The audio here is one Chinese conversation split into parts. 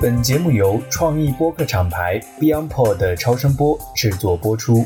本节目由创意播客厂牌 BeyondPod 超声波制作播出。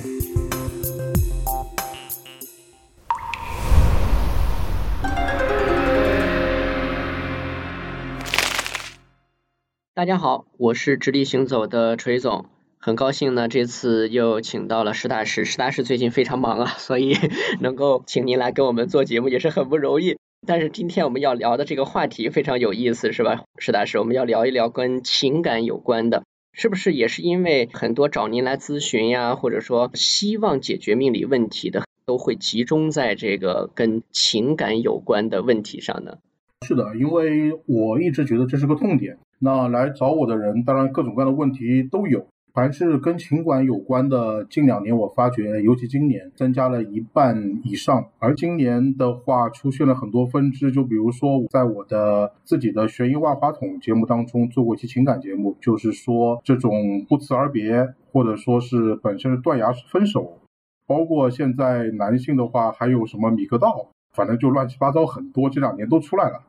大家好，我是直立行走的锤总，很高兴呢，这次又请到了石大师。石大师最近非常忙啊，所以能够请您来跟我们做节目也是很不容易。但是今天我们要聊的这个话题非常有意思，是吧，是大师？我们要聊一聊跟情感有关的，是不是也是因为很多找您来咨询呀，或者说希望解决命理问题的，都会集中在这个跟情感有关的问题上呢？是的，因为我一直觉得这是个痛点。那来找我的人，当然各种各样的问题都有。凡是跟情感有关的，近两年我发觉，尤其今年增加了一半以上。而今年的话，出现了很多分支，就比如说，在我的自己的悬疑万花筒节目当中做过一期情感节目，就是说这种不辞而别，或者说是本身是断崖式分手，包括现在男性的话，还有什么米格道，反正就乱七八糟很多，这两年都出来了。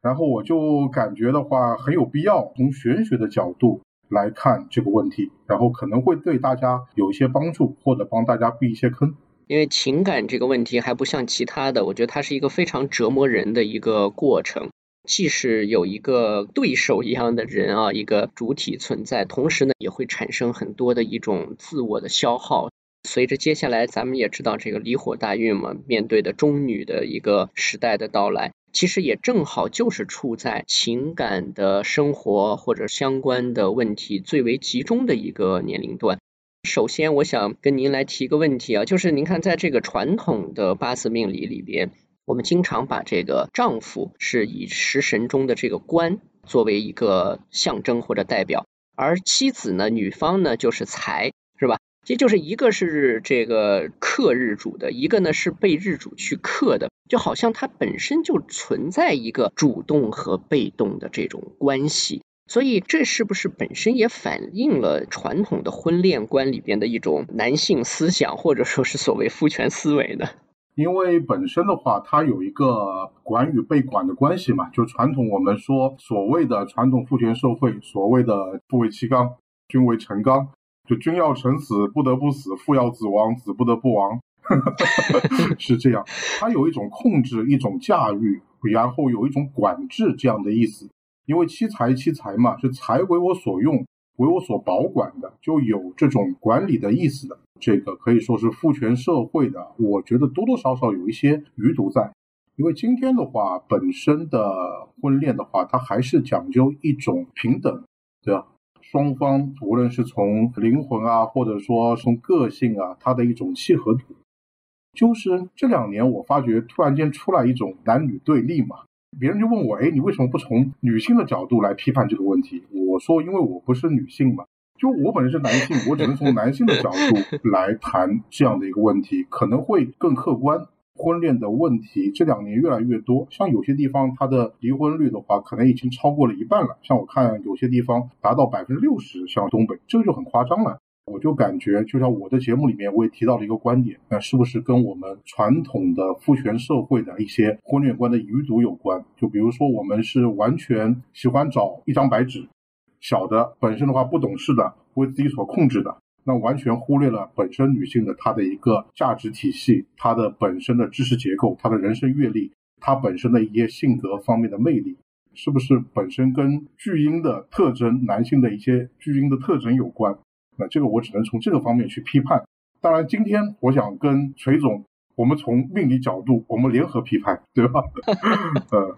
然后我就感觉的话很有必要从玄学的角度来看这个问题，然后可能会对大家有一些帮助，或者帮大家避一些坑。因为情感这个问题还不像其他的，我觉得它是一个非常折磨人的一个过程，既是有一个对手一样的人啊，一个主体存在，同时呢也会产生很多的一种自我的消耗。随着接下来咱们也知道这个离火大运嘛，面对的中女的一个时代的到来。其实也正好就是处在情感的生活或者相关的问题最为集中的一个年龄段。首先，我想跟您来提个问题啊，就是您看，在这个传统的八字命理里边，我们经常把这个丈夫是以食神中的这个官作为一个象征或者代表，而妻子呢，女方呢就是财，是吧？这就是一个是这个克日主的，一个呢是被日主去克的，就好像它本身就存在一个主动和被动的这种关系，所以这是不是本身也反映了传统的婚恋观里边的一种男性思想，或者说是所谓父权思维呢？因为本身的话，它有一个管与被管的关系嘛，就传统我们说所谓的传统父权社会，所谓的父为妻纲，君为臣纲。就君要臣死，不得不死；父要子亡，子不得不亡，是这样。它有一种控制，一种驾驭，然后有一种管制这样的意思。因为妻财妻财嘛，是财为我所用，为我所保管的，就有这种管理的意思的。这个可以说是父权社会的，我觉得多多少少有一些余毒在。因为今天的话，本身的婚恋的话，它还是讲究一种平等，对吧？双方无论是从灵魂啊，或者说从个性啊，它的一种契合度，就是这两年我发觉突然间出来一种男女对立嘛，别人就问我，哎，你为什么不从女性的角度来批判这个问题？我说，因为我不是女性嘛，就我本身是男性，我只能从男性的角度来谈这样的一个问题，可能会更客观。婚恋的问题这两年越来越多，像有些地方它的离婚率的话，可能已经超过了一半了。像我看有些地方达到百分之六十，像东北，这个就很夸张了。我就感觉，就像我的节目里面我也提到了一个观点，那是不是跟我们传统的父权社会的一些婚恋观的余毒有关？就比如说，我们是完全喜欢找一张白纸，小的本身的话不懂事的，为自己所控制的。那完全忽略了本身女性的她的一个价值体系，她的本身的知识结构，她的人生阅历，她本身的一些性格方面的魅力，是不是本身跟巨婴的特征，男性的一些巨婴的特征有关？那这个我只能从这个方面去批判。当然，今天我想跟锤总。我们从命理角度，我们联合批判，对吧？呃，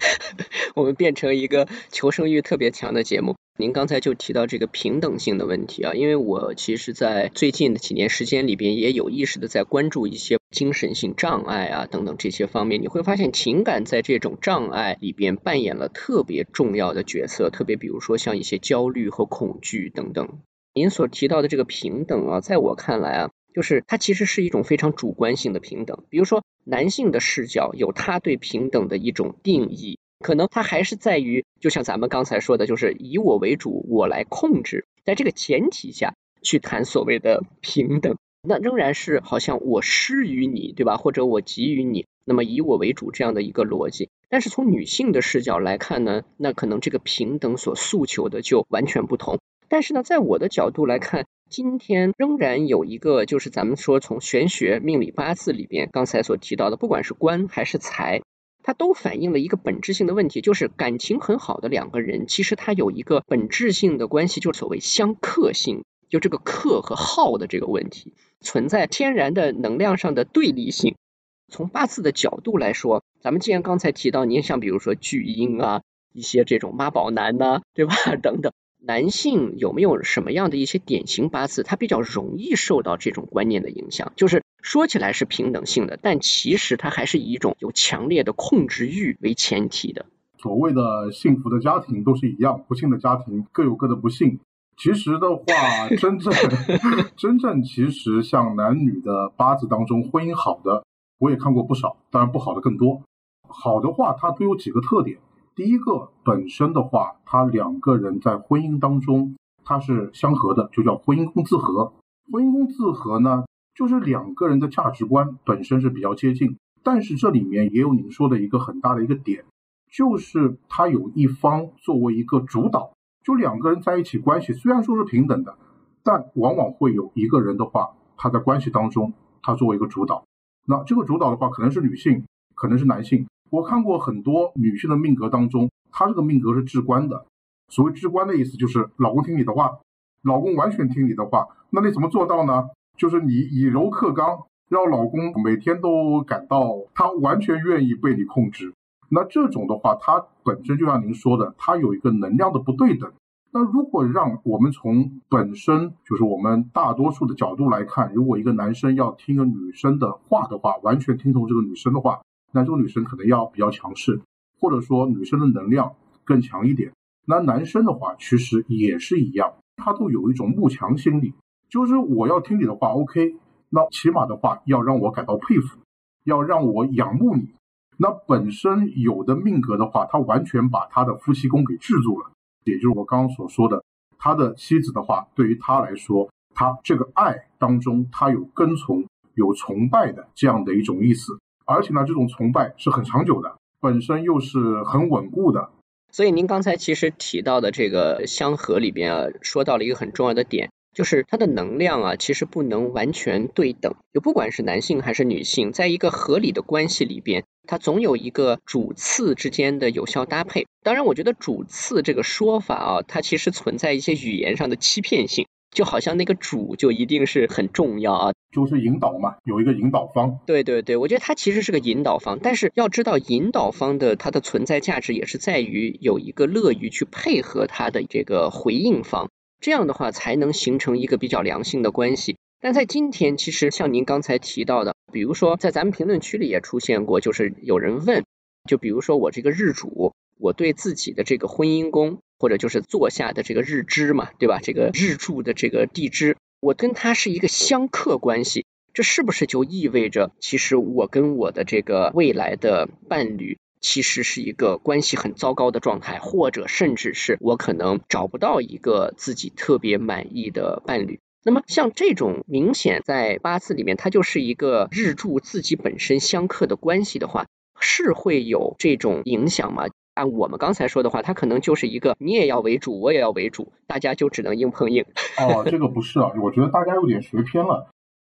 我们变成一个求生欲特别强的节目。您刚才就提到这个平等性的问题啊，因为我其实，在最近的几年时间里边，也有意识的在关注一些精神性障碍啊等等这些方面。你会发现，情感在这种障碍里边扮演了特别重要的角色，特别比如说像一些焦虑和恐惧等等。您所提到的这个平等啊，在我看来啊。就是它其实是一种非常主观性的平等，比如说男性的视角有他对平等的一种定义，可能他还是在于，就像咱们刚才说的，就是以我为主，我来控制，在这个前提下去谈所谓的平等，那仍然是好像我施于你，对吧？或者我给予你，那么以我为主这样的一个逻辑。但是从女性的视角来看呢，那可能这个平等所诉求的就完全不同。但是呢，在我的角度来看，今天仍然有一个，就是咱们说从玄学、命理、八字里边刚才所提到的，不管是官还是财。它都反映了一个本质性的问题，就是感情很好的两个人，其实它有一个本质性的关系，就是所谓相克性，就这个克和耗的这个问题，存在天然的能量上的对立性。从八字的角度来说，咱们既然刚才提到，您像比如说巨婴啊，一些这种妈宝男呐，对吧？等等。男性有没有什么样的一些典型八字，他比较容易受到这种观念的影响？就是说起来是平等性的，但其实它还是以一种有强烈的控制欲为前提的。所谓的幸福的家庭都是一样，不幸的家庭各有各的不幸。其实的话，真正 真正其实像男女的八字当中，婚姻好的我也看过不少，当然不好的更多。好的话，它都有几个特点。第一个本身的话，他两个人在婚姻当中他是相合的，就叫婚姻宫自合。婚姻宫自合呢，就是两个人的价值观本身是比较接近，但是这里面也有您说的一个很大的一个点，就是他有一方作为一个主导，就两个人在一起关系虽然说是平等的，但往往会有一个人的话，他在关系当中他作为一个主导，那这个主导的话可能是女性，可能是男性。我看过很多女性的命格当中，她这个命格是至关的。所谓至关的意思，就是老公听你的话，老公完全听你的话。那你怎么做到呢？就是你以柔克刚，让老公每天都感到他完全愿意被你控制。那这种的话，它本身就像您说的，它有一个能量的不对等。那如果让我们从本身就是我们大多数的角度来看，如果一个男生要听个女生的话的话，完全听从这个女生的话。那这个女生可能要比较强势，或者说女生的能量更强一点。那男生的话其实也是一样，他都有一种慕强心理，就是我要听你的话，OK，那起码的话要让我感到佩服，要让我仰慕你。那本身有的命格的话，他完全把他的夫妻宫给制住了，也就是我刚刚所说的，他的妻子的话，对于他来说，他这个爱当中，他有跟从、有崇拜的这样的一种意思。而且呢，这种崇拜是很长久的，本身又是很稳固的。所以您刚才其实提到的这个相合里边啊，说到了一个很重要的点，就是它的能量啊，其实不能完全对等。就不管是男性还是女性，在一个合理的关系里边，它总有一个主次之间的有效搭配。当然，我觉得主次这个说法啊，它其实存在一些语言上的欺骗性。就好像那个主就一定是很重要啊，就是引导嘛，有一个引导方。对对对，我觉得它其实是个引导方，但是要知道引导方的它的存在价值也是在于有一个乐于去配合他的这个回应方，这样的话才能形成一个比较良性的关系。但在今天，其实像您刚才提到的，比如说在咱们评论区里也出现过，就是有人问，就比如说我这个日主，我对自己的这个婚姻宫。或者就是坐下的这个日支嘛，对吧？这个日柱的这个地支，我跟他是一个相克关系，这是不是就意味着，其实我跟我的这个未来的伴侣，其实是一个关系很糟糕的状态，或者甚至是我可能找不到一个自己特别满意的伴侣？那么像这种明显在八字里面，它就是一个日柱自己本身相克的关系的话，是会有这种影响吗？按我们刚才说的话，它可能就是一个你也要为主，我也要为主，大家就只能硬碰硬。哦，这个不是啊，我觉得大家有点学偏了。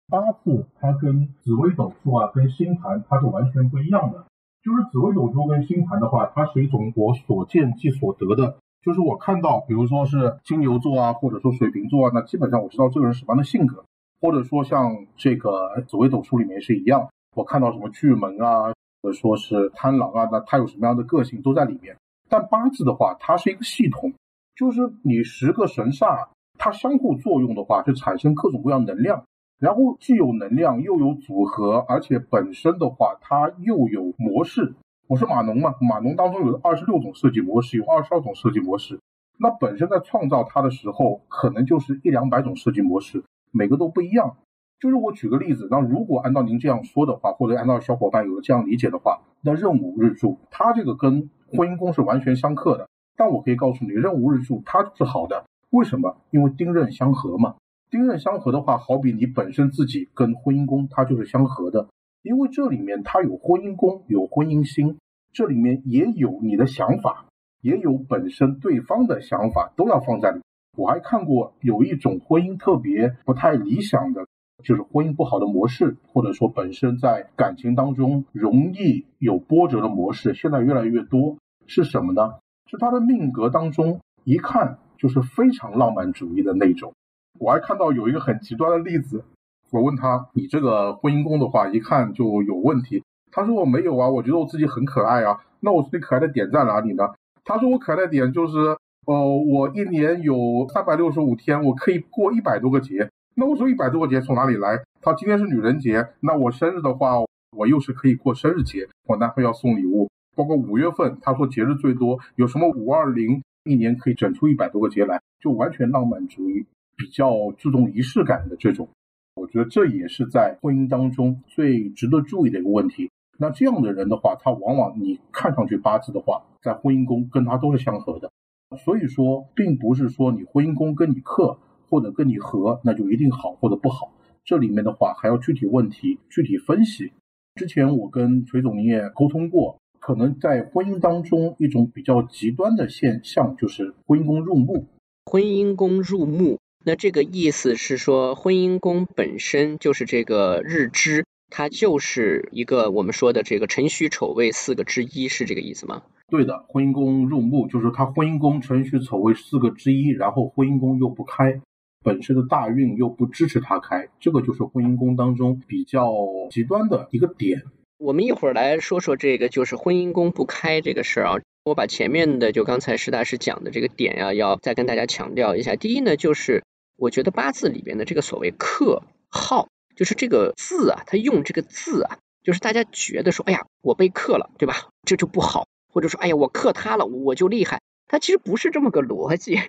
八字它跟紫微斗数啊，跟星盘它是完全不一样的。就是紫微斗数跟星盘的话，它是一种我所见即所得的。就是我看到，比如说是金牛座啊，或者说水瓶座啊，那基本上我知道这个人什么样的性格。或者说像这个紫微斗数里面是一样，我看到什么巨门啊。或者说是贪狼啊，那他有什么样的个性都在里面。但八字的话，它是一个系统，就是你十个神煞，它相互作用的话，就产生各种各样能量。然后既有能量，又有组合，而且本身的话，它又有模式。我是码农嘛，码农当中有二十六种设计模式，有二十二种设计模式。那本身在创造它的时候，可能就是一两百种设计模式，每个都不一样。就是我举个例子，那如果按照您这样说的话，或者按照小伙伴有这样理解的话，那任午日柱它这个跟婚姻宫是完全相克的。但我可以告诉你，任午日柱它是好的，为什么？因为丁壬相合嘛。丁壬相合的话，好比你本身自己跟婚姻宫它就是相合的。因为这里面它有婚姻宫，有婚姻星，这里面也有你的想法，也有本身对方的想法，都要放在里。我还看过有一种婚姻特别不太理想的，就是婚姻不好的模式，或者说本身在感情当中容易有波折的模式，现在越来越多。是什么呢？是他的命格当中一看就是非常浪漫主义的那种。我还看到有一个很极端的例子，我问他：“你这个婚姻宫的话，一看就有问题。”他说：“我没有啊，我觉得我自己很可爱啊。”那我说：“你可爱的点在哪里呢？”他说：“我可爱的点就是，呃，我一年有三百六十五天，我可以过一百多个节。那我说一百多个节从哪里来？他今天是女人节，那我生日的话，我又是可以过生日节，我男朋友要送礼物。包括五月份，他说节日最多，有什么五二零，一年可以整出一百多个节来，就完全浪漫主义。”比较注重仪式感的这种，我觉得这也是在婚姻当中最值得注意的一个问题。那这样的人的话，他往往你看上去八字的话，在婚姻宫跟他都是相合的。所以说，并不是说你婚姻宫跟你克或者跟你合，那就一定好或者不好。这里面的话还要具体问题具体分析。之前我跟崔总也沟通过，可能在婚姻当中一种比较极端的现象就是婚姻宫入木，婚姻宫入木。那这个意思是说，婚姻宫本身就是这个日支，它就是一个我们说的这个辰戌丑未四个之一，是这个意思吗？对的，婚姻宫入木就是它婚姻宫辰戌丑未四个之一，然后婚姻宫又不开，本身的大运又不支持他开，这个就是婚姻宫当中比较极端的一个点。我们一会儿来说说这个，就是婚姻宫不开这个事儿啊。我把前面的就刚才石大师讲的这个点呀，要再跟大家强调一下。第一呢，就是。我觉得八字里边的这个所谓克耗，就是这个字啊，他用这个字啊，就是大家觉得说，哎呀，我被克了，对吧？这就不好，或者说，哎呀，我克他了，我就厉害。他其实不是这么个逻辑，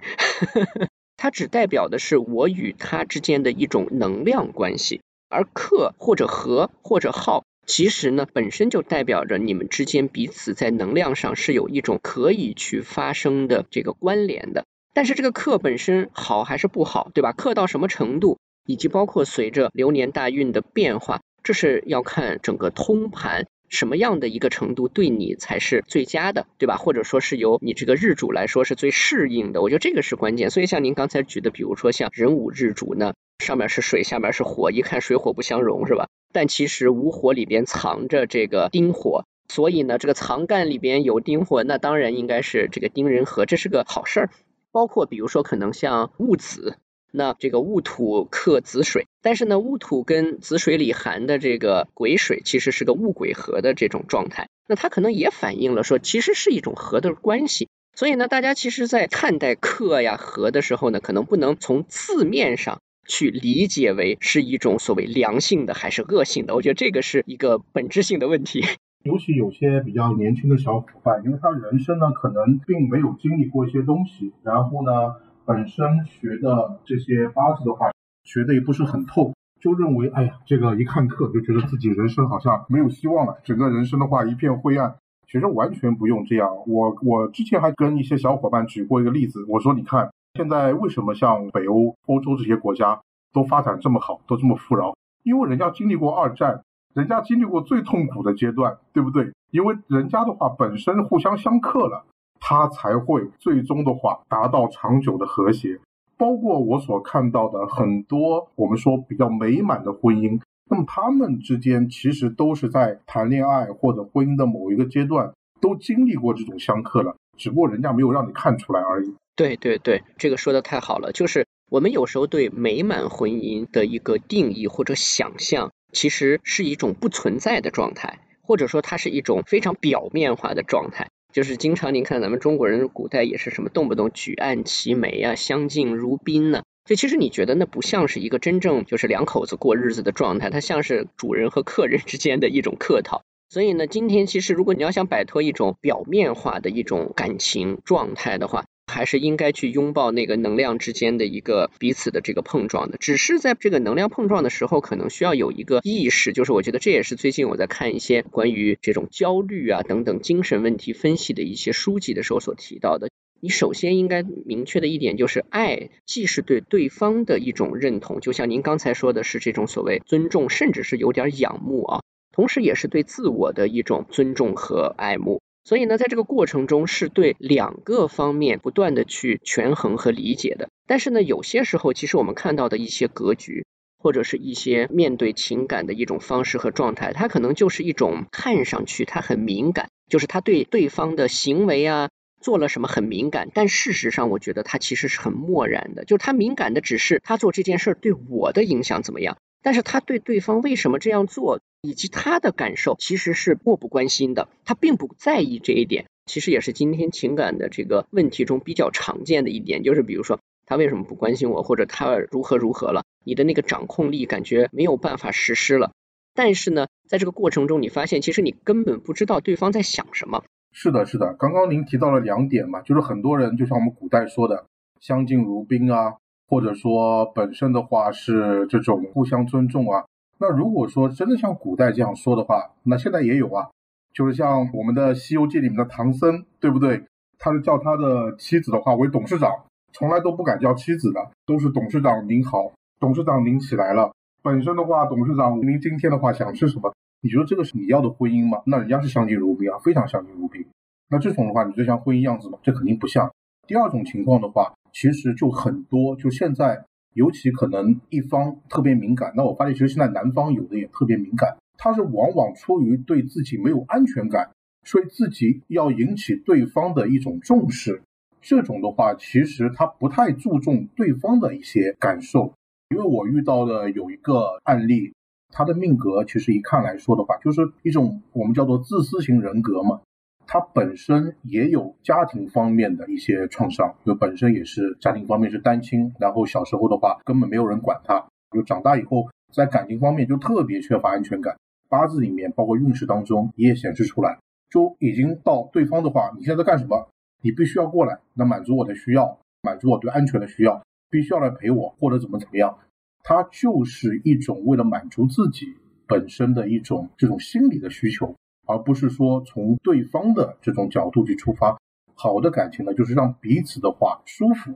它只代表的是我与他之间的一种能量关系，而克或者合或者耗，其实呢本身就代表着你们之间彼此在能量上是有一种可以去发生的这个关联的。但是这个克本身好还是不好，对吧？克到什么程度，以及包括随着流年大运的变化，这是要看整个通盘什么样的一个程度对你才是最佳的，对吧？或者说是由你这个日主来说是最适应的，我觉得这个是关键。所以像您刚才举的，比如说像壬午日主呢，上面是水，下面是火，一看水火不相容，是吧？但其实午火里边藏着这个丁火，所以呢，这个藏干里边有丁火，那当然应该是这个丁壬合，这是个好事儿。包括比如说可能像戊子，那这个戊土克子水，但是呢戊土跟子水里含的这个癸水其实是个戊癸合的这种状态，那它可能也反映了说其实是一种合的关系。所以呢大家其实在看待克呀合的时候呢，可能不能从字面上去理解为是一种所谓良性的还是恶性的，我觉得这个是一个本质性的问题。尤其有些比较年轻的小伙伴，因为他人生呢可能并没有经历过一些东西，然后呢本身学的这些八字的话，学的也不是很透，就认为哎呀这个一看课就觉得自己人生好像没有希望了，整个人生的话一片灰暗。其实完全不用这样。我我之前还跟一些小伙伴举过一个例子，我说你看现在为什么像北欧、欧洲这些国家都发展这么好，都这么富饶？因为人家经历过二战。人家经历过最痛苦的阶段，对不对？因为人家的话本身互相相克了，他才会最终的话达到长久的和谐。包括我所看到的很多我们说比较美满的婚姻，那么他们之间其实都是在谈恋爱或者婚姻的某一个阶段都经历过这种相克了，只不过人家没有让你看出来而已。对对对，这个说的太好了，就是我们有时候对美满婚姻的一个定义或者想象。其实是一种不存在的状态，或者说它是一种非常表面化的状态。就是经常您看咱们中国人古代也是什么动不动举案齐眉啊，相敬如宾呢？就其实你觉得那不像是一个真正就是两口子过日子的状态，它像是主人和客人之间的一种客套。所以呢，今天其实如果你要想摆脱一种表面化的一种感情状态的话，还是应该去拥抱那个能量之间的一个彼此的这个碰撞的，只是在这个能量碰撞的时候，可能需要有一个意识，就是我觉得这也是最近我在看一些关于这种焦虑啊等等精神问题分析的一些书籍的时候所提到的。你首先应该明确的一点就是，爱既是对对方的一种认同，就像您刚才说的是这种所谓尊重，甚至是有点仰慕啊。同时也是对自我的一种尊重和爱慕。所以呢，在这个过程中是对两个方面不断的去权衡和理解的。但是呢，有些时候其实我们看到的一些格局，或者是一些面对情感的一种方式和状态，它可能就是一种看上去他很敏感，就是他对对方的行为啊做了什么很敏感，但事实上我觉得他其实是很漠然的，就是他敏感的只是他做这件事对我的影响怎么样。但是他对对方为什么这样做，以及他的感受，其实是漠不关心的，他并不在意这一点。其实也是今天情感的这个问题中比较常见的一点，就是比如说他为什么不关心我，或者他如何如何了，你的那个掌控力感觉没有办法实施了。但是呢，在这个过程中，你发现其实你根本不知道对方在想什么。是的，是的，刚刚您提到了两点嘛，就是很多人就像我们古代说的“相敬如宾”啊。或者说本身的话是这种互相尊重啊，那如果说真的像古代这样说的话，那现在也有啊，就是像我们的《西游记》里面的唐僧，对不对？他是叫他的妻子的话为董事长，从来都不敢叫妻子的，都是董事长您好，董事长您起来了。本身的话，董事长您今天的话想吃什么？你觉得这个是你要的婚姻吗？那人家是相敬如宾啊，非常相敬如宾。那这种的话，你就像婚姻样子吗？这肯定不像。第二种情况的话。其实就很多，就现在尤其可能一方特别敏感。那我发现，其实现在男方有的也特别敏感，他是往往出于对自己没有安全感，所以自己要引起对方的一种重视。这种的话，其实他不太注重对方的一些感受。因为我遇到的有一个案例，他的命格其实一看来说的话，就是一种我们叫做自私型人格嘛。他本身也有家庭方面的一些创伤，就本身也是家庭方面是单亲，然后小时候的话根本没有人管他，就长大以后在感情方面就特别缺乏安全感。八字里面包括运势当中也显示出来，就已经到对方的话，你现在干什么？你必须要过来，那满足我的需要，满足我对安全的需要，必须要来陪我或者怎么怎么样。他就是一种为了满足自己本身的一种这种心理的需求。而不是说从对方的这种角度去出发，好的感情呢，就是让彼此的话舒服。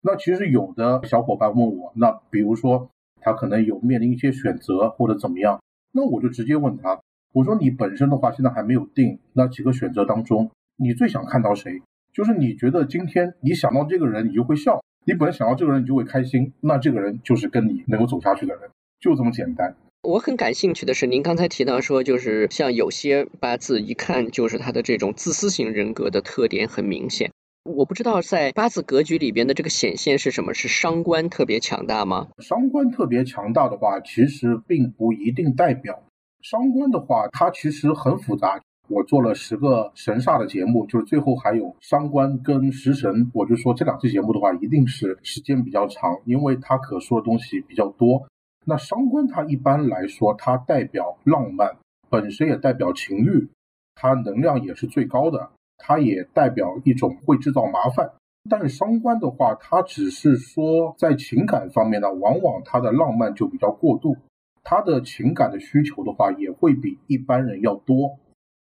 那其实有的小伙伴问我，那比如说他可能有面临一些选择或者怎么样，那我就直接问他，我说你本身的话现在还没有定，那几个选择当中，你最想看到谁？就是你觉得今天你想到这个人，你就会笑；你本来想到这个人，你就会开心，那这个人就是跟你能够走下去的人，就这么简单。我很感兴趣的是，您刚才提到说，就是像有些八字一看就是他的这种自私型人格的特点很明显。我不知道在八字格局里边的这个显现是什么？是伤官特别强大吗？伤官特别强大的话，其实并不一定代表伤官的话，它其实很复杂。我做了十个神煞的节目，就是最后还有伤官跟食神，我就说这两期节目的话，一定是时间比较长，因为它可说的东西比较多。那伤官它一般来说，它代表浪漫，本身也代表情欲，它能量也是最高的，它也代表一种会制造麻烦。但是伤官的话，它只是说在情感方面呢，往往它的浪漫就比较过度，它的情感的需求的话，也会比一般人要多。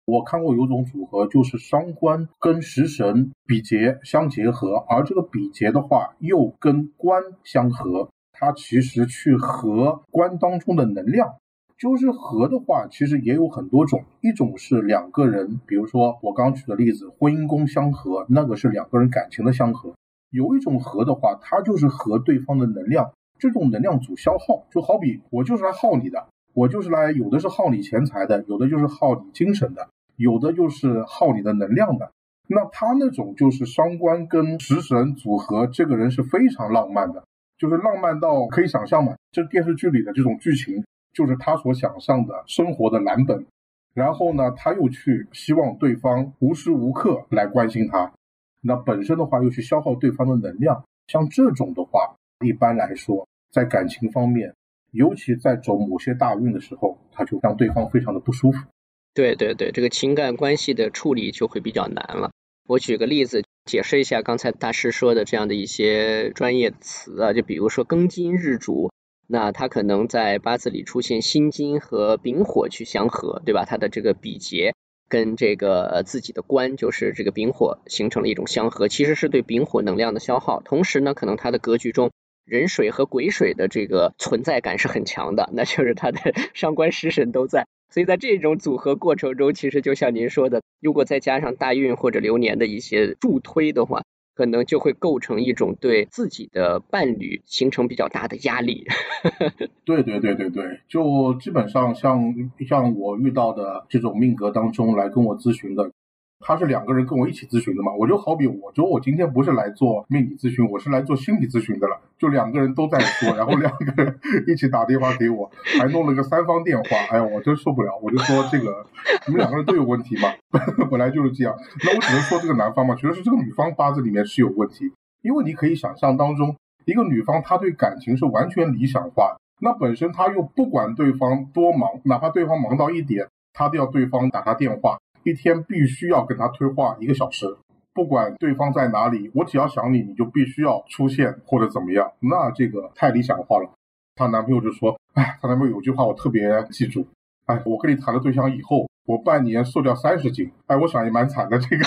我看过有种组合，就是伤官跟食神比劫相结合，而这个比劫的话，又跟官相合。它其实去合官当中的能量，就是合的话，其实也有很多种。一种是两个人，比如说我刚举的例子，婚姻宫相合，那个是两个人感情的相合。有一种合的话，它就是和对方的能量，这种能量组消耗，就好比我就是来耗你的，我就是来有的是耗你钱财的，有的就是耗你精神的，有的就是耗你的能量的。那他那种就是伤官跟食神组合，这个人是非常浪漫的。就是浪漫到可以想象嘛，这电视剧里的这种剧情，就是他所想象的生活的蓝本。然后呢，他又去希望对方无时无刻来关心他，那本身的话又去消耗对方的能量。像这种的话，一般来说，在感情方面，尤其在走某些大运的时候，他就让对方非常的不舒服。对对对，这个情感关系的处理就会比较难了。我举个例子。解释一下刚才大师说的这样的一些专业词啊，就比如说庚金日主，那他可能在八字里出现辛金和丙火去相合，对吧？他的这个比劫跟这个自己的官，就是这个丙火形成了一种相合，其实是对丙火能量的消耗。同时呢，可能他的格局中人水和癸水的这个存在感是很强的，那就是他的 上官食神都在。所以在这种组合过程中，其实就像您说的，如果再加上大运或者流年的一些助推的话，可能就会构成一种对自己的伴侣形成比较大的压力。对对对对对，就基本上像像我遇到的这种命格当中来跟我咨询的。他是两个人跟我一起咨询的嘛？我就好比我说我今天不是来做命理咨询，我是来做心理咨询的了。就两个人都在说，然后两个人一起打电话给我，还弄了个三方电话。哎呀，我真受不了！我就说这个你们两个人都有问题嘛，本来就是这样。那我只能说这个男方嘛，觉得是这个女方八字里面是有问题。因为你可以想象当中，一个女方她对感情是完全理想化，那本身她又不管对方多忙，哪怕对方忙到一点，她都要对方打她电话。一天必须要跟他对话一个小时，不管对方在哪里，我只要想你，你就必须要出现或者怎么样。那这个太理想化了。她男朋友就说：“哎，她男朋友有句话我特别记住，哎，我跟你谈了对象以后，我半年瘦掉三十斤。哎，我想也蛮惨的。这个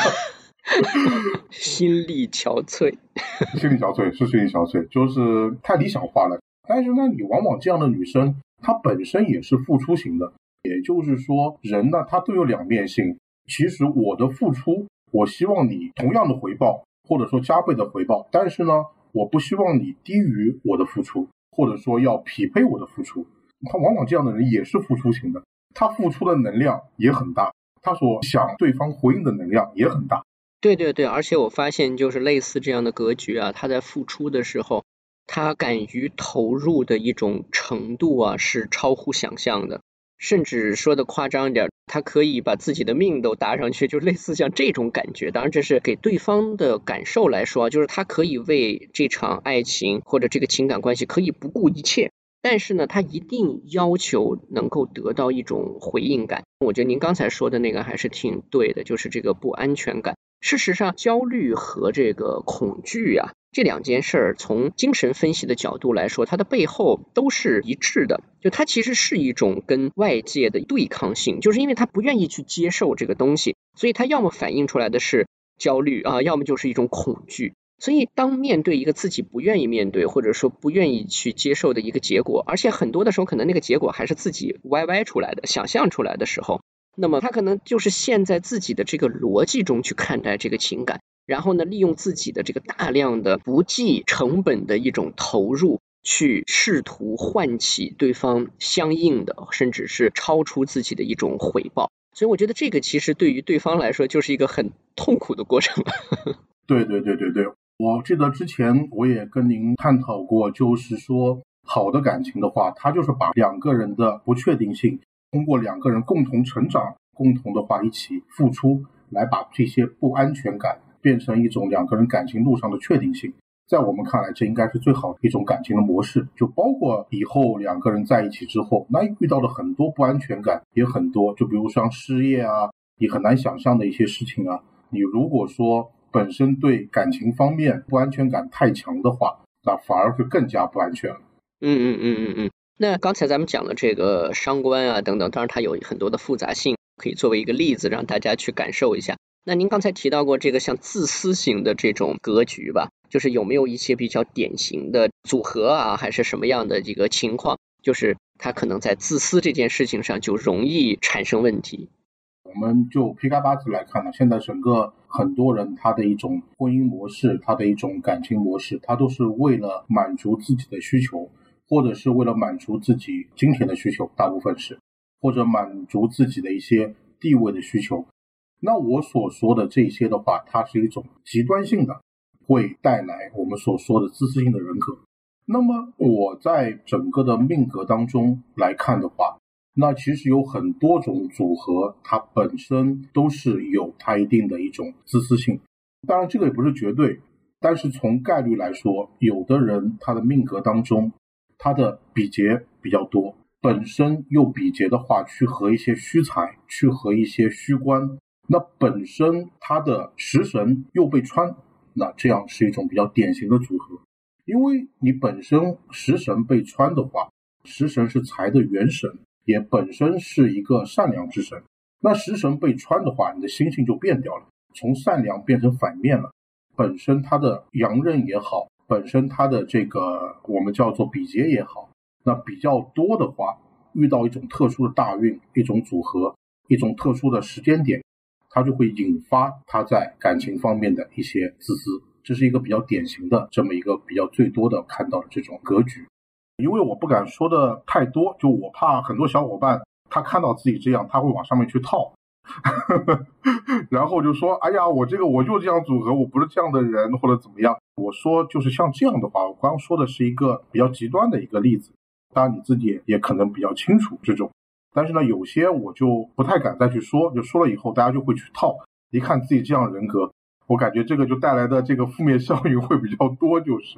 心力憔悴，心力憔悴是心力憔悴，就是太理想化了。但是呢，你往往这样的女生，她本身也是付出型的，也就是说，人呢，她都有两面性。其实我的付出，我希望你同样的回报，或者说加倍的回报。但是呢，我不希望你低于我的付出，或者说要匹配我的付出。他往往这样的人也是付出型的，他付出的能量也很大，他所想对方回应的能量也很大。对对对，而且我发现就是类似这样的格局啊，他在付出的时候，他敢于投入的一种程度啊，是超乎想象的。甚至说的夸张一点，他可以把自己的命都搭上去，就类似像这种感觉。当然，这是给对方的感受来说，就是他可以为这场爱情或者这个情感关系可以不顾一切，但是呢，他一定要求能够得到一种回应感。我觉得您刚才说的那个还是挺对的，就是这个不安全感。事实上，焦虑和这个恐惧啊。这两件事儿，从精神分析的角度来说，它的背后都是一致的。就它其实是一种跟外界的对抗性，就是因为他不愿意去接受这个东西，所以他要么反映出来的是焦虑啊，要么就是一种恐惧。所以当面对一个自己不愿意面对，或者说不愿意去接受的一个结果，而且很多的时候可能那个结果还是自己歪歪出来的、想象出来的时候，那么他可能就是陷在自己的这个逻辑中去看待这个情感。然后呢，利用自己的这个大量的不计成本的一种投入，去试图唤起对方相应的，甚至是超出自己的一种回报。所以我觉得这个其实对于对方来说就是一个很痛苦的过程。对对对对对，我记得之前我也跟您探讨过，就是说好的感情的话，它就是把两个人的不确定性，通过两个人共同成长、共同的话一起付出，来把这些不安全感。变成一种两个人感情路上的确定性，在我们看来，这应该是最好的一种感情的模式。就包括以后两个人在一起之后，那遇到的很多不安全感也很多。就比如像失业啊，你很难想象的一些事情啊。你如果说本身对感情方面不安全感太强的话，那反而是更加不安全了。嗯嗯嗯嗯嗯。那刚才咱们讲了这个伤官啊等等，当然它有很多的复杂性，可以作为一个例子让大家去感受一下。那您刚才提到过这个像自私型的这种格局吧，就是有没有一些比较典型的组合啊，还是什么样的一个情况，就是他可能在自私这件事情上就容易产生问题？我们就劈开八字来看呢，现在整个很多人他的一种婚姻模式，他的一种感情模式，他都是为了满足自己的需求，或者是为了满足自己金钱的需求，大部分是，或者满足自己的一些地位的需求。那我所说的这些的话，它是一种极端性的，会带来我们所说的自私性的人格。那么我在整个的命格当中来看的话，那其实有很多种组合，它本身都是有它一定的一种自私性。当然这个也不是绝对，但是从概率来说，有的人他的命格当中，他的比劫比较多，本身又比劫的话，去和一些虚财，去和一些虚官。那本身他的食神又被穿，那这样是一种比较典型的组合。因为你本身食神被穿的话，食神是财的元神，也本身是一个善良之神。那食神被穿的话，你的心性就变掉了，从善良变成反面了。本身他的阳刃也好，本身它的这个我们叫做比劫也好，那比较多的话，遇到一种特殊的大运，一种组合，一种特殊的时间点，它就会引发他在感情方面的一些自私，这是一个比较典型的这么一个比较最多的看到的这种格局。因为我不敢说的太多，就我怕很多小伙伴他看到自己这样，他会往上面去套。然后就说：“哎呀，我这个我就这样组合，我不是这样的人，或者怎么样。”我说就是像这样的话，我刚刚说的是一个比较极端的一个例子，当然你自己也可能比较清楚这种。但是呢，有些我就不太敢再去说，就说了以后大家就会去套。一看自己这样人格，我感觉这个就带来的这个负面效应会比较多，就是。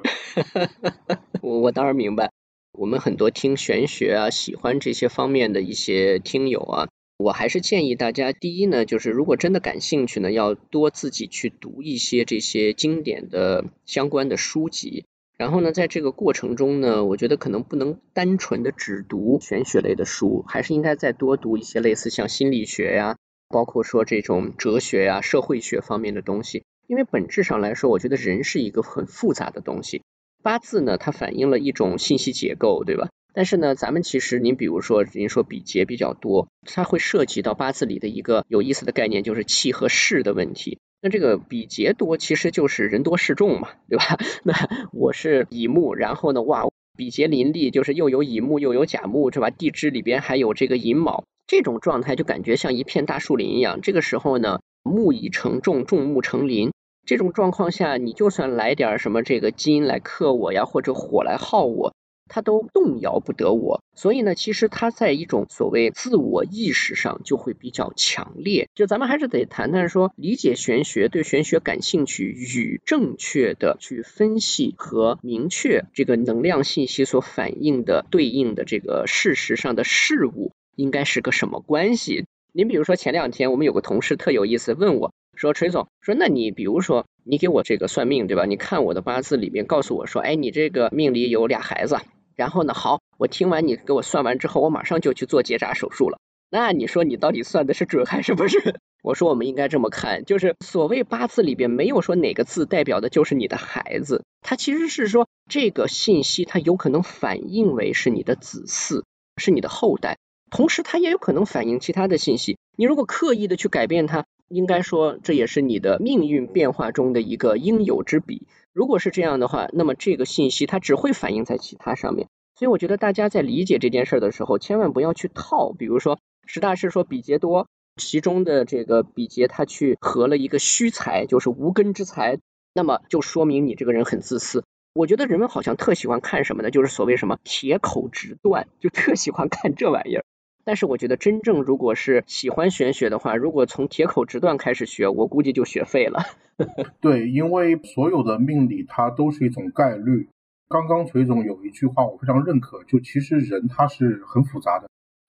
我我当然明白，我们很多听玄学啊，喜欢这些方面的一些听友啊。我还是建议大家，第一呢，就是如果真的感兴趣呢，要多自己去读一些这些经典的相关的书籍。然后呢，在这个过程中呢，我觉得可能不能单纯的只读玄学类的书，还是应该再多读一些类似像心理学呀，包括说这种哲学呀、社会学方面的东西。因为本质上来说，我觉得人是一个很复杂的东西。八字呢，它反映了一种信息结构，对吧？但是呢，咱们其实您比如说，您说比劫比较多，它会涉及到八字里的一个有意思的概念，就是气和势的问题。那这个比劫多，其实就是人多势众嘛，对吧？那我是乙木，然后呢，哇，比劫林立，就是又有乙木又有甲木，是吧？地支里边还有这个寅卯，这种状态就感觉像一片大树林一样。这个时候呢，木已成众，众木成林，这种状况下，你就算来点什么这个金来克我呀，或者火来耗我。他都动摇不得我，所以呢，其实他在一种所谓自我意识上就会比较强烈。就咱们还是得谈谈说，理解玄学，对玄学感兴趣，与正确的去分析和明确这个能量信息所反映的对应的这个事实上的事物，应该是个什么关系？您比如说前两天我们有个同事特有意思，问我说：“锤总，说那你比如说你给我这个算命对吧？你看我的八字里面告诉我说，哎，你这个命里有俩孩子。”然后呢？好，我听完你给我算完之后，我马上就去做结扎手术了。那你说你到底算的是准还是不是？我说我们应该这么看，就是所谓八字里边没有说哪个字代表的就是你的孩子，它其实是说这个信息它有可能反映为是你的子嗣，是你的后代，同时它也有可能反映其他的信息。你如果刻意的去改变它，应该说这也是你的命运变化中的一个应有之比。如果是这样的话，那么这个信息它只会反映在其他上面。所以我觉得大家在理解这件事的时候，千万不要去套。比如说石大师说比劫多，其中的这个比劫他去合了一个虚财，就是无根之财，那么就说明你这个人很自私。我觉得人们好像特喜欢看什么呢？就是所谓什么铁口直断，就特喜欢看这玩意儿。但是我觉得真正如果是喜欢玄学的话，如果从铁口直断开始学，我估计就学废了。对，因为所有的命理它都是一种概率。刚刚锤总有一句话我非常认可，就其实人他是很复杂的。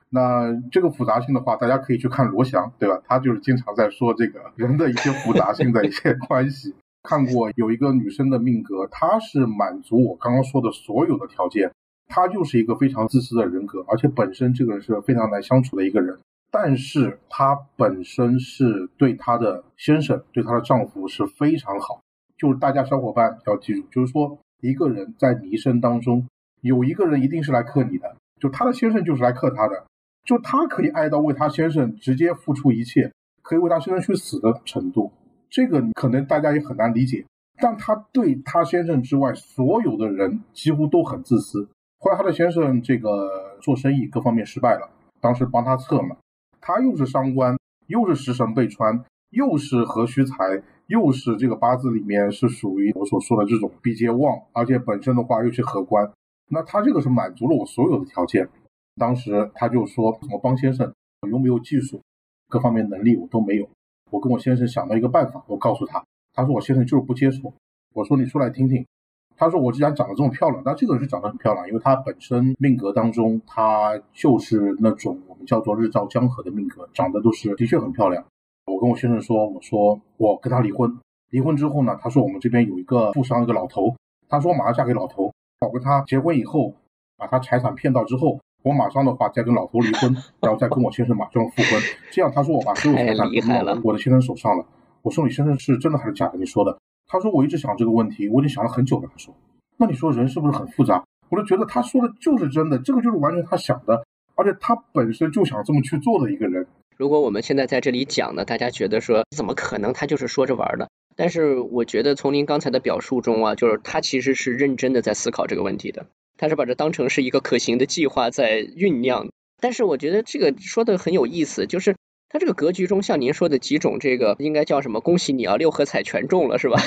那这个复杂性的话，大家可以去看罗翔，对吧？他就是经常在说这个人的一些复杂性的一些关系。看过有一个女生的命格，她是满足我刚刚说的所有的条件。她就是一个非常自私的人格，而且本身这个人是非常难相处的一个人。但是她本身是对她的先生、对她的丈夫是非常好。就是大家小伙伴要记住，就是说一个人在你一生当中有一个人一定是来克你的，就她的先生就是来克她的。就她可以爱到为她先生直接付出一切，可以为她先生去死的程度。这个可能大家也很难理解。但她对她先生之外所有的人几乎都很自私。后来他的先生这个做生意各方面失败了，当时帮他测嘛，他又是伤官，又是食神被穿，又是合虚财，又是这个八字里面是属于我所说的这种比劫旺，而且本身的话又是合官，那他这个是满足了我所有的条件。当时他就说怎么帮先生，我又没有技术，各方面能力我都没有，我跟我先生想到一个办法，我告诉他，他说我先生就是不接受，我说你出来听听。他说：“我既然长得这么漂亮，那这个人是长得很漂亮，因为他本身命格当中，他就是那种我们叫做日照江河的命格，长得都是的确很漂亮。我跟我先生说，我说我跟他离婚，离婚之后呢，他说我们这边有一个富商一个老头，他说我马上嫁给老头，我跟他结婚以后，把他财产骗到之后，我马上的话再跟老头离婚，然后再跟我先生马上复婚，这样他说我把所有财产都到我的先生手上了。我说你先生是真的还是假的？你说的？”他说：“我一直想这个问题，我已经想了很久了。”他说：“那你说人是不是很复杂？我就觉得他说的就是真的，这个就是完全他想的，而且他本身就想这么去做的一个人。如果我们现在在这里讲呢，大家觉得说怎么可能？他就是说着玩的。但是我觉得从您刚才的表述中啊，就是他其实是认真的在思考这个问题的，他是把这当成是一个可行的计划在酝酿。但是我觉得这个说的很有意思，就是他这个格局中像您说的几种，这个应该叫什么？恭喜你啊，六合彩全中了是吧？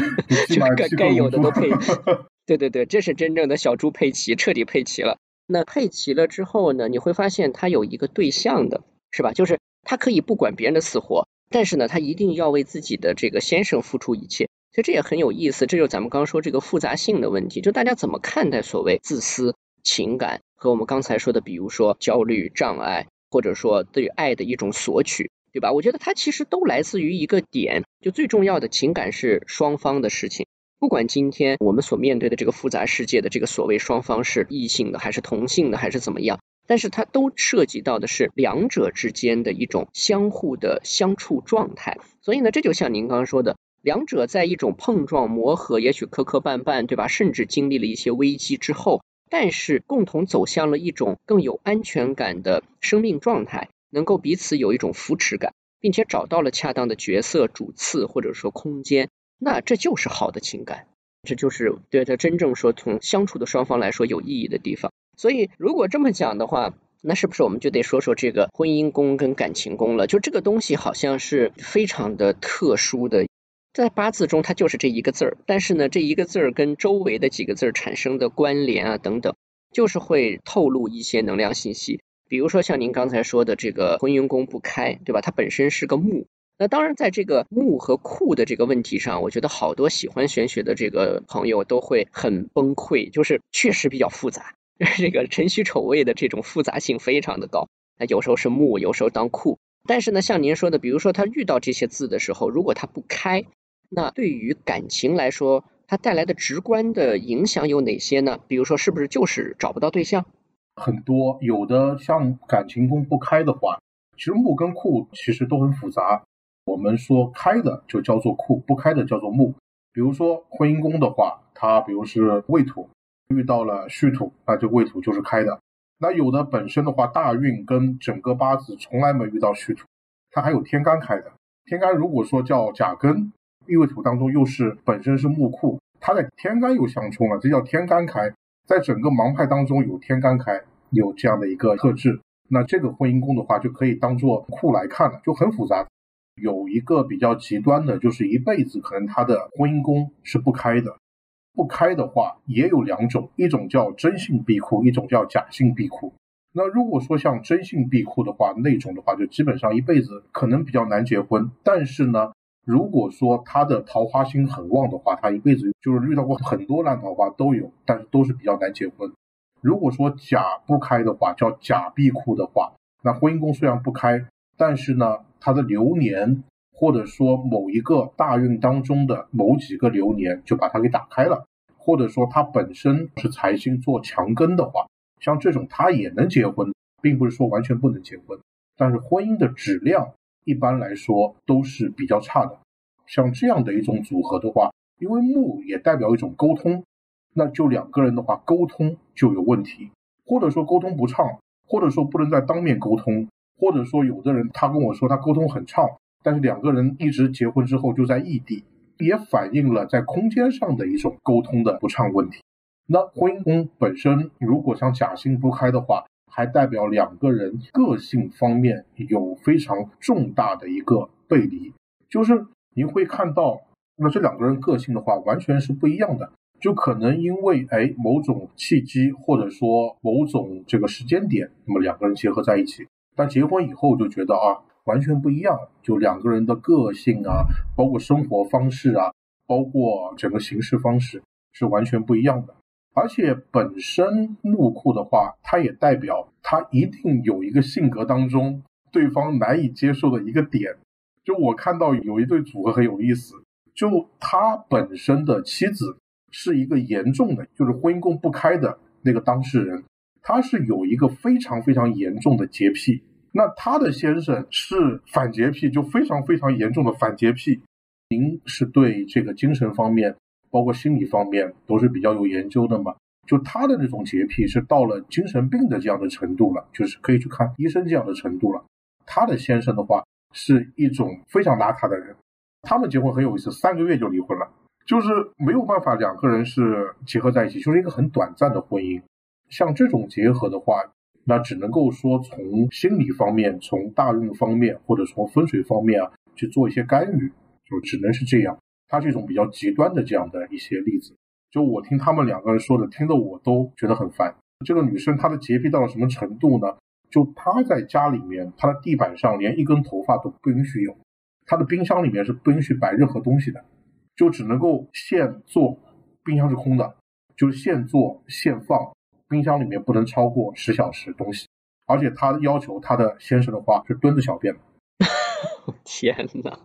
就该该有的都配。对对对，这是真正的小猪佩奇，彻底配齐了。那配齐了之后呢，你会发现他有一个对象的，是吧？就是他可以不管别人的死活。但是呢，他一定要为自己的这个先生付出一切，所以这也很有意思。这就是咱们刚刚说这个复杂性的问题，就大家怎么看待所谓自私情感和我们刚才说的，比如说焦虑障碍，或者说对爱的一种索取，对吧？我觉得它其实都来自于一个点，就最重要的情感是双方的事情。不管今天我们所面对的这个复杂世界的这个所谓双方是异性的还是同性的还是怎么样。但是它都涉及到的是两者之间的一种相互的相处状态，所以呢，这就像您刚刚说的，两者在一种碰撞磨合，也许磕磕绊绊，对吧？甚至经历了一些危机之后，但是共同走向了一种更有安全感的生命状态，能够彼此有一种扶持感，并且找到了恰当的角色主次或者说空间，那这就是好的情感，这就是对他真正说从相处的双方来说有意义的地方。所以，如果这么讲的话，那是不是我们就得说说这个婚姻宫跟感情宫了？就这个东西好像是非常的特殊的，在八字中它就是这一个字儿，但是呢，这一个字儿跟周围的几个字儿产生的关联啊等等，就是会透露一些能量信息。比如说像您刚才说的这个婚姻宫不开，对吧？它本身是个木，那当然在这个木和库的这个问题上，我觉得好多喜欢玄学的这个朋友都会很崩溃，就是确实比较复杂。这个辰戌丑未的这种复杂性非常的高，那有时候是木，有时候当库。但是呢，像您说的，比如说他遇到这些字的时候，如果他不开，那对于感情来说，它带来的直观的影响有哪些呢？比如说，是不是就是找不到对象？很多，有的像感情宫不开的话，其实木跟库其实都很复杂。我们说开的就叫做库，不开的叫做木。比如说婚姻宫的话，它比如是未土。遇到了戌土，那这未土就是开的。那有的本身的话，大运跟整个八字从来没遇到戌土，它还有天干开的。天干如果说叫甲根，玉未土当中又是本身是木库，它的天干又相冲了，这叫天干开。在整个盲派当中有天干开，有这样的一个特质。那这个婚姻宫的话，就可以当做库来看了，就很复杂。有一个比较极端的，就是一辈子可能他的婚姻宫是不开的。不开的话也有两种，一种叫真性闭库，一种叫假性闭库。那如果说像真性闭库的话，那种的话就基本上一辈子可能比较难结婚。但是呢，如果说他的桃花星很旺的话，他一辈子就是遇到过很多烂桃花都有，但是都是比较难结婚。如果说假不开的话，叫假闭库的话，那婚姻宫虽然不开，但是呢，他的流年。或者说某一个大运当中的某几个流年就把它给打开了，或者说它本身是财星做强根的话，像这种它也能结婚，并不是说完全不能结婚，但是婚姻的质量一般来说都是比较差的。像这样的一种组合的话，因为木也代表一种沟通，那就两个人的话沟通就有问题，或者说沟通不畅，或者说不能在当面沟通，或者说有的人他跟我说他沟通很畅。但是两个人一直结婚之后就在异地，也反映了在空间上的一种沟通的不畅问题。那婚姻宫本身如果像假性不开的话，还代表两个人个性方面有非常重大的一个背离，就是您会看到，那这两个人个性的话完全是不一样的，就可能因为哎某种契机或者说某种这个时间点，那么两个人结合在一起，但结婚以后就觉得啊。完全不一样，就两个人的个性啊，包括生活方式啊，包括整个行事方式是完全不一样的。而且本身木库的话，它也代表他一定有一个性格当中对方难以接受的一个点。就我看到有一对组合很有意思，就他本身的妻子是一个严重的，就是婚姻宫不开的那个当事人，他是有一个非常非常严重的洁癖。那他的先生是反洁癖，就非常非常严重的反洁癖。您是对这个精神方面，包括心理方面都是比较有研究的嘛。就他的那种洁癖是到了精神病的这样的程度了，就是可以去看医生这样的程度了。他的先生的话是一种非常邋遢的人，他们结婚很有意思，三个月就离婚了，就是没有办法两个人是结合在一起，就是一个很短暂的婚姻。像这种结合的话，那只能够说从心理方面、从大运方面或者从风水方面啊去做一些干预，就只能是这样。它是一种比较极端的这样的一些例子。就我听他们两个人说的，听得我都觉得很烦。这个女生她的洁癖到了什么程度呢？就她在家里面，她的地板上连一根头发都不允许有，她的冰箱里面是不允许摆任何东西的，就只能够现做，冰箱是空的，就是现做现放，冰箱里面不能超过十小时东西。而且她要求她的先生的话是蹲着小便。天哪！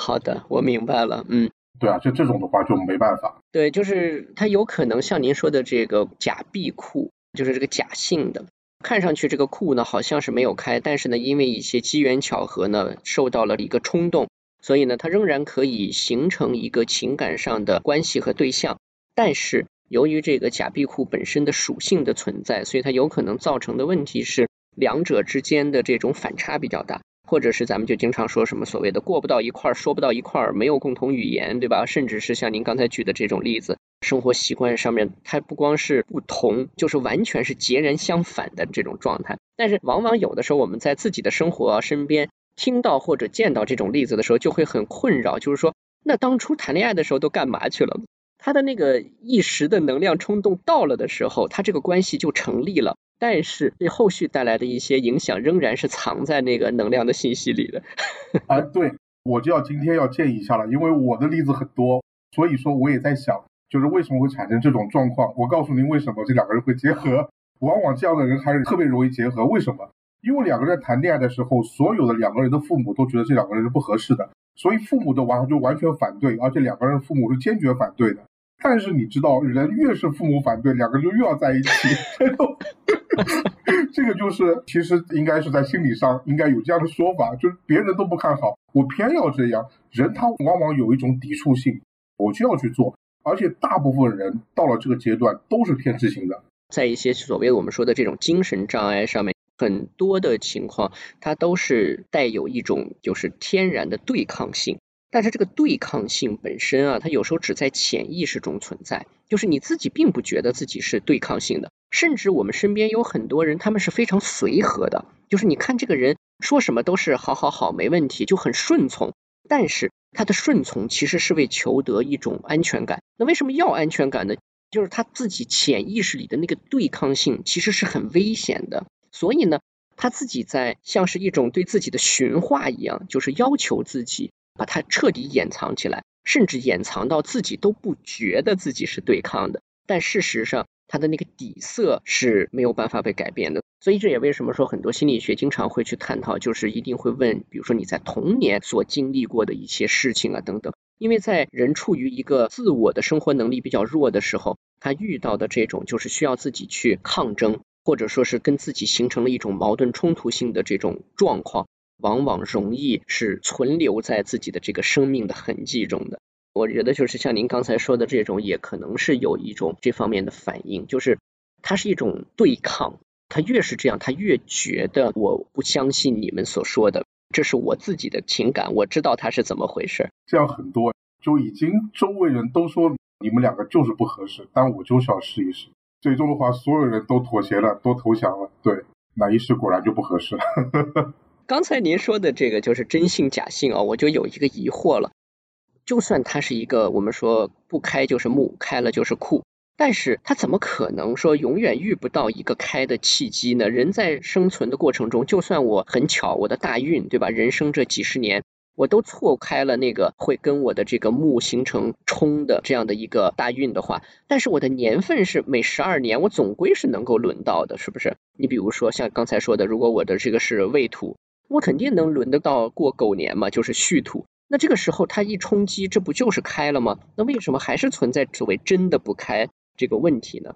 好的，我明白了。嗯。对啊，就这种的话就没办法。对，就是他有可能像您说的这个假币库，就是这个假性的，看上去这个库呢好像是没有开，但是呢因为一些机缘巧合呢受到了一个冲动，所以呢它仍然可以形成一个情感上的关系和对象。但是由于这个假币库本身的属性的存在，所以它有可能造成的问题是两者之间的这种反差比较大。或者是咱们就经常说什么所谓的过不到一块儿，说不到一块儿，没有共同语言，对吧？甚至是像您刚才举的这种例子，生活习惯上面它不光是不同，就是完全是截然相反的这种状态。但是往往有的时候我们在自己的生活身边听到或者见到这种例子的时候，就会很困扰，就是说那当初谈恋爱的时候都干嘛去了？他的那个一时的能量冲动到了的时候，他这个关系就成立了。但是对后续带来的一些影响，仍然是藏在那个能量的信息里的。啊，对，我就要今天要建议一下了，因为我的例子很多，所以说我也在想，就是为什么会产生这种状况。我告诉您为什么这两个人会结合，往往这样的人还是特别容易结合。为什么？因为两个人谈恋爱的时候，所有的两个人的父母都觉得这两个人是不合适的，所以父母的完就完全反对，而且两个人父母是坚决反对的。但是你知道，人越是父母反对，两个人就越要在一起。这 个就是，其实应该是在心理上应该有这样的说法，就是别人都不看好，我偏要这样。人他往往有一种抵触性，我就要去做。而且大部分人到了这个阶段都是偏执型的，在一些所谓我们说的这种精神障碍上面，很多的情况它都是带有一种就是天然的对抗性。但是这个对抗性本身啊，它有时候只在潜意识中存在，就是你自己并不觉得自己是对抗性的。甚至我们身边有很多人，他们是非常随和的，就是你看这个人说什么都是好好好，没问题，就很顺从。但是他的顺从其实是为求得一种安全感。那为什么要安全感呢？就是他自己潜意识里的那个对抗性其实是很危险的。所以呢，他自己在像是一种对自己的驯化一样，就是要求自己。把它彻底掩藏起来，甚至掩藏到自己都不觉得自己是对抗的。但事实上，他的那个底色是没有办法被改变的。所以这也为什么说很多心理学经常会去探讨，就是一定会问，比如说你在童年所经历过的一些事情啊等等。因为在人处于一个自我的生活能力比较弱的时候，他遇到的这种就是需要自己去抗争，或者说是跟自己形成了一种矛盾冲突性的这种状况。往往容易是存留在自己的这个生命的痕迹中的。我觉得就是像您刚才说的这种，也可能是有一种这方面的反应，就是它是一种对抗。他越是这样，他越觉得我不相信你们所说的，这是我自己的情感，我知道他是怎么回事。这样很多就已经周围人都说你们两个就是不合适，但我就是要试一试。最终的话，所有人都妥协了，都投降了。对，那一试果然就不合适了。刚才您说的这个就是真性假性啊，我就有一个疑惑了。就算它是一个我们说不开就是木，开了就是库，但是它怎么可能说永远遇不到一个开的契机呢？人在生存的过程中，就算我很巧，我的大运对吧？人生这几十年，我都错开了那个会跟我的这个木形成冲的这样的一个大运的话，但是我的年份是每十二年，我总归是能够轮到的，是不是？你比如说像刚才说的，如果我的这个是未土。我肯定能轮得到过狗年嘛，就是戌土。那这个时候它一冲击，这不就是开了吗？那为什么还是存在所谓真的不开这个问题呢？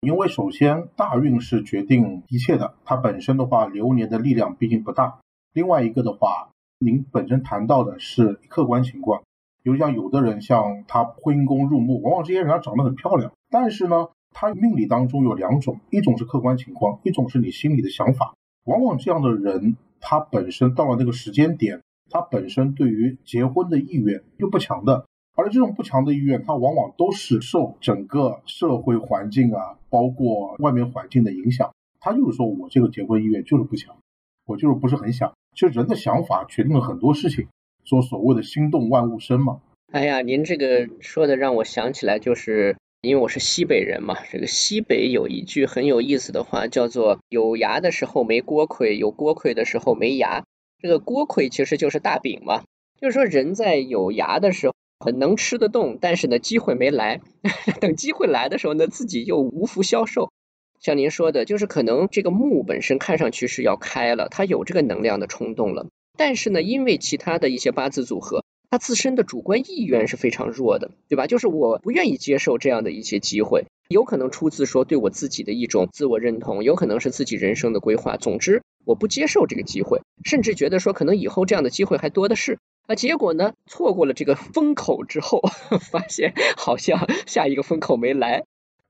因为首先大运是决定一切的，它本身的话流年的力量毕竟不大。另外一个的话，您本身谈到的是客观情况，比如像有的人像他婚姻宫入木，往往这些人他长得很漂亮，但是呢，他命理当中有两种，一种是客观情况，一种是你心里的想法。往往这样的人，他本身到了那个时间点，他本身对于结婚的意愿又不强的，而这种不强的意愿，他往往都是受整个社会环境啊，包括外面环境的影响。他就是说我这个结婚意愿就是不强，我就是不是很想。其实人的想法决定了很多事情。说所谓的心动万物生嘛？哎呀，您这个说的让我想起来，就是因为我是西北人嘛，这个西北有一句很有意思的话，叫做“有牙的时候没锅盔，有锅盔的时候没牙”。这个锅盔其实就是大饼嘛，就是说人在有牙的时候很能吃得动，但是呢机会没来，等机会来的时候呢自己又无福消受。像您说的，就是可能这个木本身看上去是要开了，它有这个能量的冲动了。但是呢，因为其他的一些八字组合，他自身的主观意愿是非常弱的，对吧？就是我不愿意接受这样的一些机会，有可能出自说对我自己的一种自我认同，有可能是自己人生的规划。总之，我不接受这个机会，甚至觉得说可能以后这样的机会还多的是。啊，结果呢，错过了这个风口之后，发现好像下一个风口没来。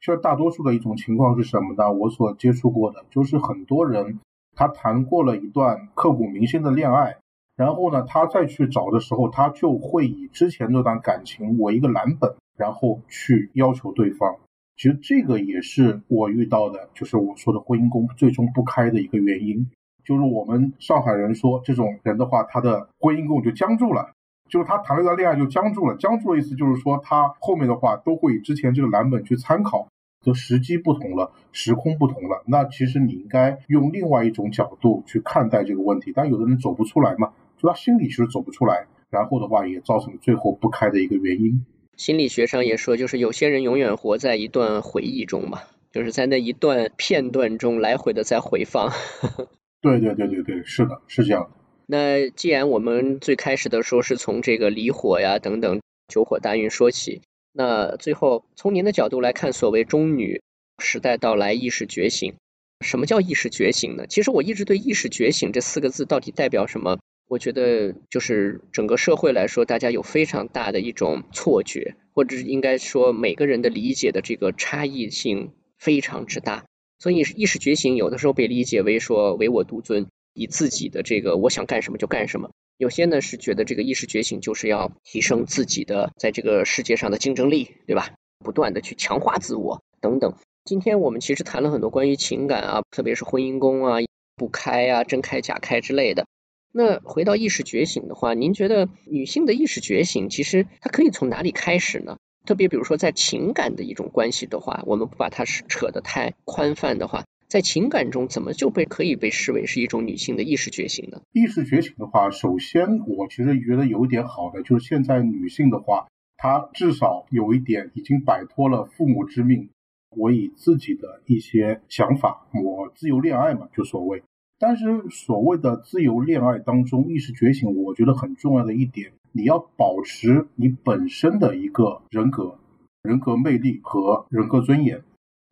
其实大多数的一种情况是什么呢？我所接触过的，就是很多人。他谈过了一段刻骨铭心的恋爱，然后呢，他再去找的时候，他就会以之前那段感情为一个蓝本，然后去要求对方。其实这个也是我遇到的，就是我说的婚姻宫最终不开的一个原因。就是我们上海人说，这种人的话，他的婚姻宫就僵住了，就是他谈了一段恋爱就僵住了。僵住的意思就是说，他后面的话都会以之前这个蓝本去参考。的时机不同了，时空不同了，那其实你应该用另外一种角度去看待这个问题。但有的人走不出来嘛，就他心里其实走不出来，然后的话也造成最后不开的一个原因。心理学上也说，就是有些人永远活在一段回忆中嘛，就是在那一段片段中来回的在回放。对对对对对，是的，是这样的。那既然我们最开始的时候是从这个离火呀等等九火大运说起。那最后，从您的角度来看，所谓中女时代到来，意识觉醒，什么叫意识觉醒呢？其实我一直对意识觉醒这四个字到底代表什么，我觉得就是整个社会来说，大家有非常大的一种错觉，或者是应该说每个人的理解的这个差异性非常之大。所以意识觉醒有的时候被理解为说唯我独尊，以自己的这个我想干什么就干什么。有些呢是觉得这个意识觉醒就是要提升自己的在这个世界上的竞争力，对吧？不断的去强化自我等等。今天我们其实谈了很多关于情感啊，特别是婚姻宫啊、不开啊、真开假开之类的。那回到意识觉醒的话，您觉得女性的意识觉醒其实它可以从哪里开始呢？特别比如说在情感的一种关系的话，我们不把它扯得太宽泛的话。在情感中，怎么就被可以被视为是一种女性的意识觉醒呢？意识觉醒的话，首先我其实觉得有一点好的，就是现在女性的话，她至少有一点已经摆脱了父母之命，我以自己的一些想法，我自由恋爱嘛，就所谓。但是所谓的自由恋爱当中，意识觉醒，我觉得很重要的一点，你要保持你本身的一个人格、人格魅力和人格尊严。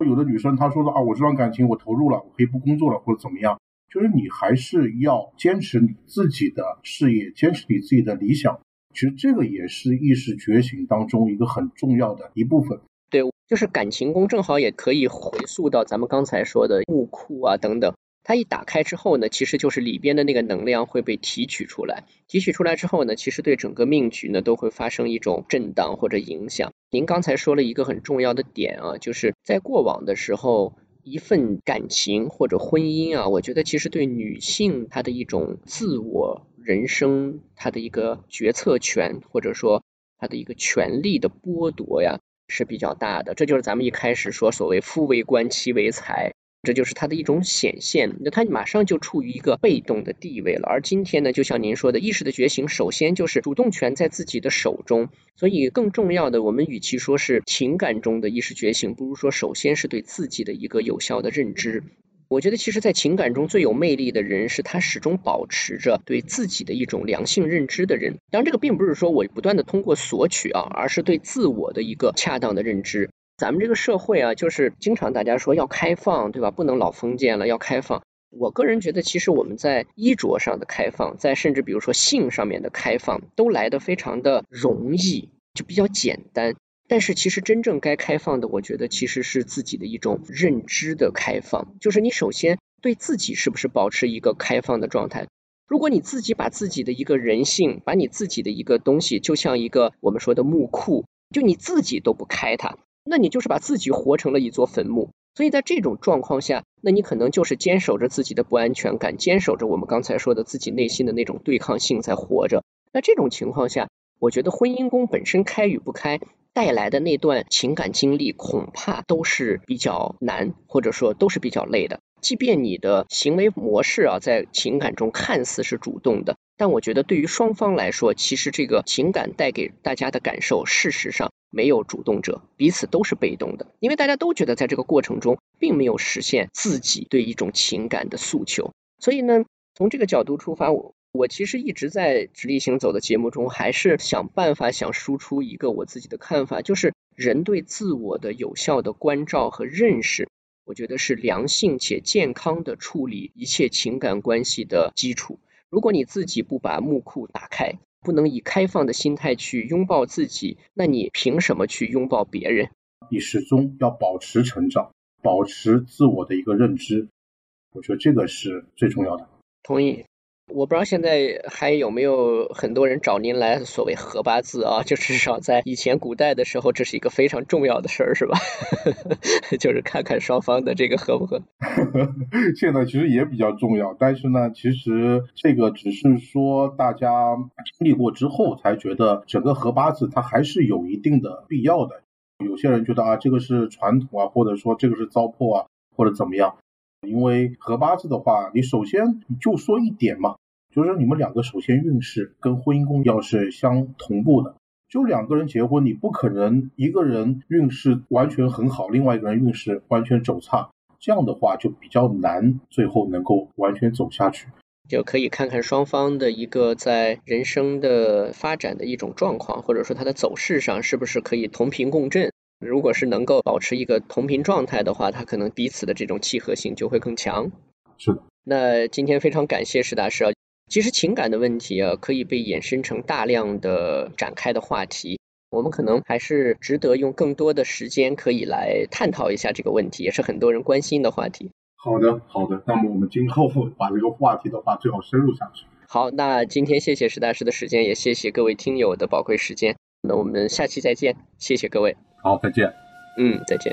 有的女生她说的啊，我这段感情我投入了，我可以不工作了或者怎么样，就是你还是要坚持你自己的事业，坚持你自己的理想。其实这个也是意识觉醒当中一个很重要的一部分。对，就是感情宫正好也可以回溯到咱们刚才说的木库啊等等。它一打开之后呢，其实就是里边的那个能量会被提取出来，提取出来之后呢，其实对整个命局呢都会发生一种震荡或者影响。您刚才说了一个很重要的点啊，就是在过往的时候，一份感情或者婚姻啊，我觉得其实对女性她的一种自我人生，她的一个决策权或者说她的一个权利的剥夺呀是比较大的。这就是咱们一开始说所谓夫为官，妻为财。这就是它的一种显现，那它马上就处于一个被动的地位了。而今天呢，就像您说的，意识的觉醒，首先就是主动权在自己的手中。所以更重要的，我们与其说是情感中的意识觉醒，不如说首先是对自己的一个有效的认知。我觉得，其实，在情感中最有魅力的人，是他始终保持着对自己的一种良性认知的人。当然，这个并不是说我不断的通过索取啊，而是对自我的一个恰当的认知。咱们这个社会啊，就是经常大家说要开放，对吧？不能老封建了，要开放。我个人觉得，其实我们在衣着上的开放，在甚至比如说性上面的开放，都来得非常的容易，就比较简单。但是其实真正该开放的，我觉得其实是自己的一种认知的开放，就是你首先对自己是不是保持一个开放的状态。如果你自己把自己的一个人性，把你自己的一个东西，就像一个我们说的墓库，就你自己都不开它，那你就是把自己活成了一座坟墓。所以在这种状况下，那你可能就是坚守着自己的不安全感，坚守着我们刚才说的自己内心的那种对抗性在活着。那这种情况下，我觉得婚姻宫本身开与不开带来的那段情感经历，恐怕都是比较难，或者说都是比较累的。即便你的行为模式啊，在情感中看似是主动的，但我觉得对于双方来说，其实这个情感带给大家的感受，事实上没有主动者，彼此都是被动的，因为大家都觉得在这个过程中，并没有实现自己对一种情感的诉求。所以呢，从这个角度出发，我我其实一直在直立行走的节目中，还是想办法想输出一个我自己的看法，就是人对自我的有效的关照和认识。我觉得是良性且健康的处理一切情感关系的基础。如果你自己不把木库打开，不能以开放的心态去拥抱自己，那你凭什么去拥抱别人？你始终要保持成长，保持自我的一个认知。我觉得这个是最重要的。同意。我不知道现在还有没有很多人找您来所谓合八字啊？就至少在以前古代的时候，这是一个非常重要的事儿，是吧？就是看看双方的这个合不合。现在其实也比较重要，但是呢，其实这个只是说大家经历过之后才觉得整个合八字它还是有一定的必要的。有些人觉得啊，这个是传统啊，或者说这个是糟粕啊，或者怎么样。因为合八字的话，你首先就说一点嘛，就是你们两个首先运势跟婚姻宫要是相同步的。就两个人结婚，你不可能一个人运势完全很好，另外一个人运势完全走差，这样的话就比较难，最后能够完全走下去。就可以看看双方的一个在人生的发展的一种状况，或者说他的走势上是不是可以同频共振。如果是能够保持一个同频状态的话，它可能彼此的这种契合性就会更强。是的。那今天非常感谢石大师啊，其实情感的问题啊，可以被衍生成大量的展开的话题。我们可能还是值得用更多的时间可以来探讨一下这个问题，也是很多人关心的话题。好的，好的。那么我们今后把这个话题的话最好深入下去。好，那今天谢谢石大师的时间，也谢谢各位听友的宝贵时间。那我们下期再见，谢谢各位。好，再见。嗯，再见。